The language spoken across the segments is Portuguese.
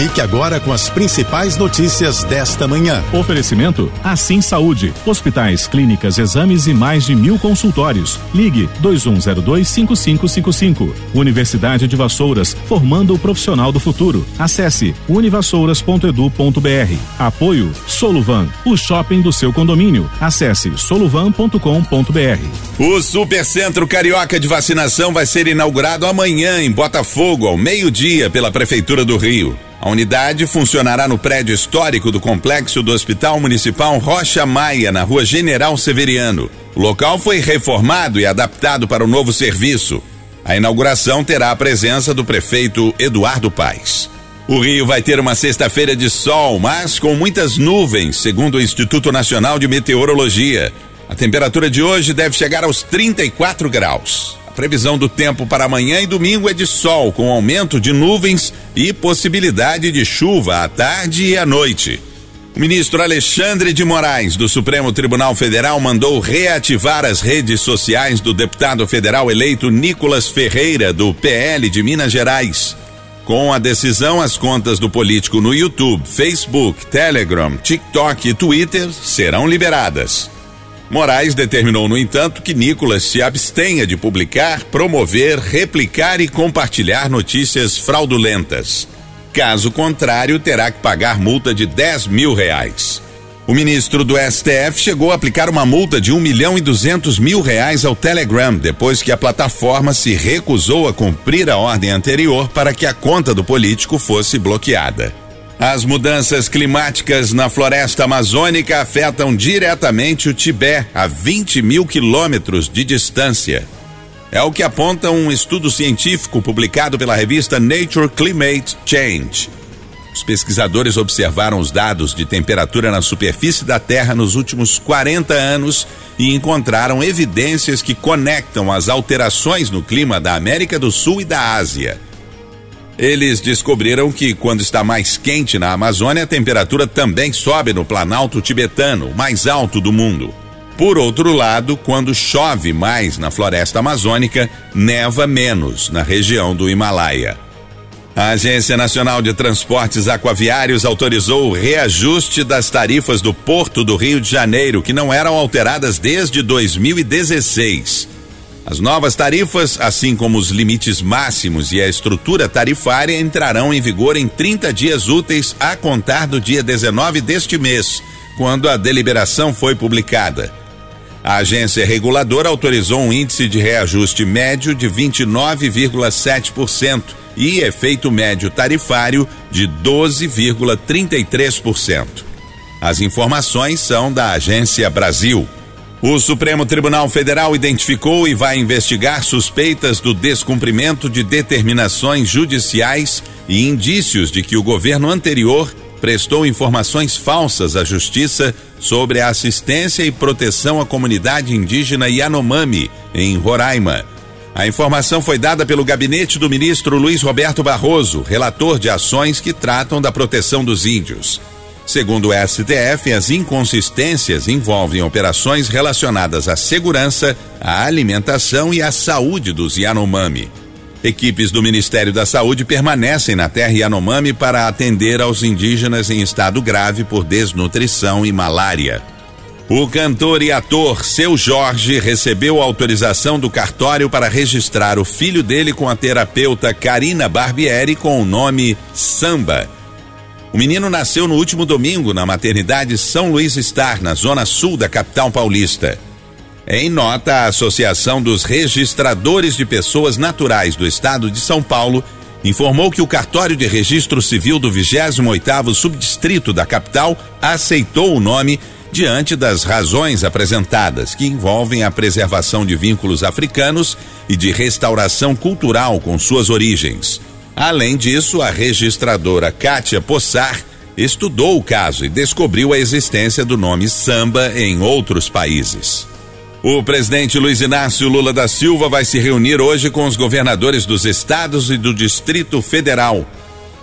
Fique agora com as principais notícias desta manhã. Oferecimento Assim Saúde. Hospitais, clínicas, exames e mais de mil consultórios. Ligue 2102-5555. Universidade de Vassouras, formando o profissional do futuro. Acesse univassouras.edu.br. Apoio Soluvan, o shopping do seu condomínio. Acesse soluvan.com.br. O Supercentro Carioca de Vacinação vai ser inaugurado amanhã em Botafogo, ao meio-dia, pela Prefeitura do Rio. A unidade funcionará no prédio histórico do complexo do Hospital Municipal Rocha Maia, na rua General Severiano. O local foi reformado e adaptado para o novo serviço. A inauguração terá a presença do prefeito Eduardo Paes. O Rio vai ter uma sexta-feira de sol, mas com muitas nuvens, segundo o Instituto Nacional de Meteorologia. A temperatura de hoje deve chegar aos 34 graus. Previsão do tempo para amanhã e domingo é de sol, com aumento de nuvens e possibilidade de chuva à tarde e à noite. O ministro Alexandre de Moraes, do Supremo Tribunal Federal, mandou reativar as redes sociais do deputado federal eleito Nicolas Ferreira, do PL de Minas Gerais. Com a decisão, as contas do político no YouTube, Facebook, Telegram, TikTok e Twitter serão liberadas. Moraes determinou, no entanto, que Nicolas se abstenha de publicar, promover, replicar e compartilhar notícias fraudulentas. Caso contrário, terá que pagar multa de 10 mil reais. O ministro do STF chegou a aplicar uma multa de 1 milhão e 200 mil reais ao Telegram, depois que a plataforma se recusou a cumprir a ordem anterior para que a conta do político fosse bloqueada. As mudanças climáticas na floresta amazônica afetam diretamente o Tibete, a 20 mil quilômetros de distância. É o que aponta um estudo científico publicado pela revista Nature Climate Change. Os pesquisadores observaram os dados de temperatura na superfície da Terra nos últimos 40 anos e encontraram evidências que conectam as alterações no clima da América do Sul e da Ásia. Eles descobriram que quando está mais quente na Amazônia, a temperatura também sobe no Planalto Tibetano, mais alto do mundo. Por outro lado, quando chove mais na floresta amazônica, neva menos na região do Himalaia. A Agência Nacional de Transportes Aquaviários autorizou o reajuste das tarifas do Porto do Rio de Janeiro, que não eram alteradas desde 2016. As novas tarifas, assim como os limites máximos e a estrutura tarifária, entrarão em vigor em 30 dias úteis a contar do dia 19 deste mês, quando a deliberação foi publicada. A agência reguladora autorizou um índice de reajuste médio de 29,7% e efeito médio tarifário de 12,33%. As informações são da Agência Brasil. O Supremo Tribunal Federal identificou e vai investigar suspeitas do descumprimento de determinações judiciais e indícios de que o governo anterior prestou informações falsas à Justiça sobre a assistência e proteção à comunidade indígena Yanomami, em Roraima. A informação foi dada pelo gabinete do ministro Luiz Roberto Barroso, relator de ações que tratam da proteção dos índios. Segundo o STF, as inconsistências envolvem operações relacionadas à segurança, à alimentação e à saúde dos Yanomami. Equipes do Ministério da Saúde permanecem na terra Yanomami para atender aos indígenas em estado grave por desnutrição e malária. O cantor e ator Seu Jorge recebeu autorização do cartório para registrar o filho dele com a terapeuta Karina Barbieri com o nome Samba o menino nasceu no último domingo na maternidade São Luís Star, na zona sul da capital paulista. Em nota, a Associação dos Registradores de Pessoas Naturais do Estado de São Paulo informou que o cartório de registro civil do 28º subdistrito da capital aceitou o nome diante das razões apresentadas, que envolvem a preservação de vínculos africanos e de restauração cultural com suas origens. Além disso, a registradora Kátia Possar estudou o caso e descobriu a existência do nome samba em outros países. O presidente Luiz Inácio Lula da Silva vai se reunir hoje com os governadores dos estados e do Distrito Federal.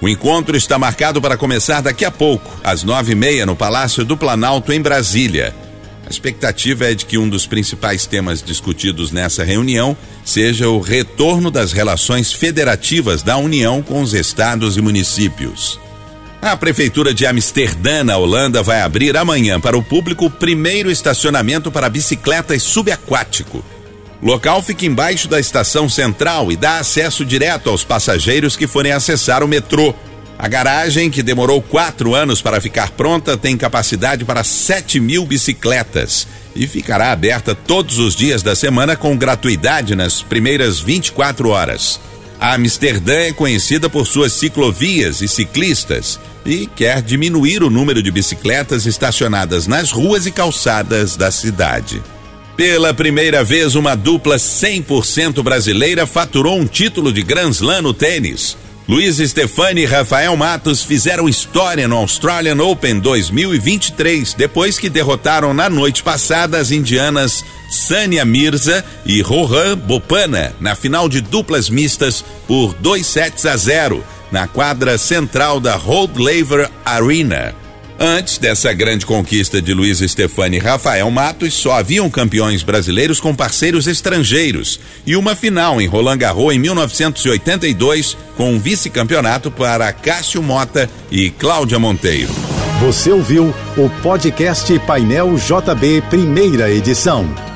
O encontro está marcado para começar daqui a pouco, às nove e meia, no Palácio do Planalto, em Brasília. A expectativa é de que um dos principais temas discutidos nessa reunião seja o retorno das relações federativas da União com os estados e municípios. A Prefeitura de Amsterdã, na Holanda, vai abrir amanhã para o público o primeiro estacionamento para bicicletas subaquático. O local fica embaixo da estação central e dá acesso direto aos passageiros que forem acessar o metrô. A garagem, que demorou quatro anos para ficar pronta, tem capacidade para 7 mil bicicletas e ficará aberta todos os dias da semana com gratuidade nas primeiras 24 horas. A Amsterdã é conhecida por suas ciclovias e ciclistas e quer diminuir o número de bicicletas estacionadas nas ruas e calçadas da cidade. Pela primeira vez, uma dupla 100% brasileira faturou um título de Grand Slam no tênis. Luiz Stefani e Rafael Matos fizeram história no Australian Open 2023 depois que derrotaram na noite passada as indianas Sânia Mirza e Rohan Bopana na final de duplas mistas por 2 sets a 0 na quadra central da Rod Laver Arena. Antes dessa grande conquista de Luiz Stefani e Rafael Matos, só haviam campeões brasileiros com parceiros estrangeiros e uma final em Roland Garros em 1982 com um vice-campeonato para Cássio Mota e Cláudia Monteiro. Você ouviu o podcast Painel JB, primeira edição.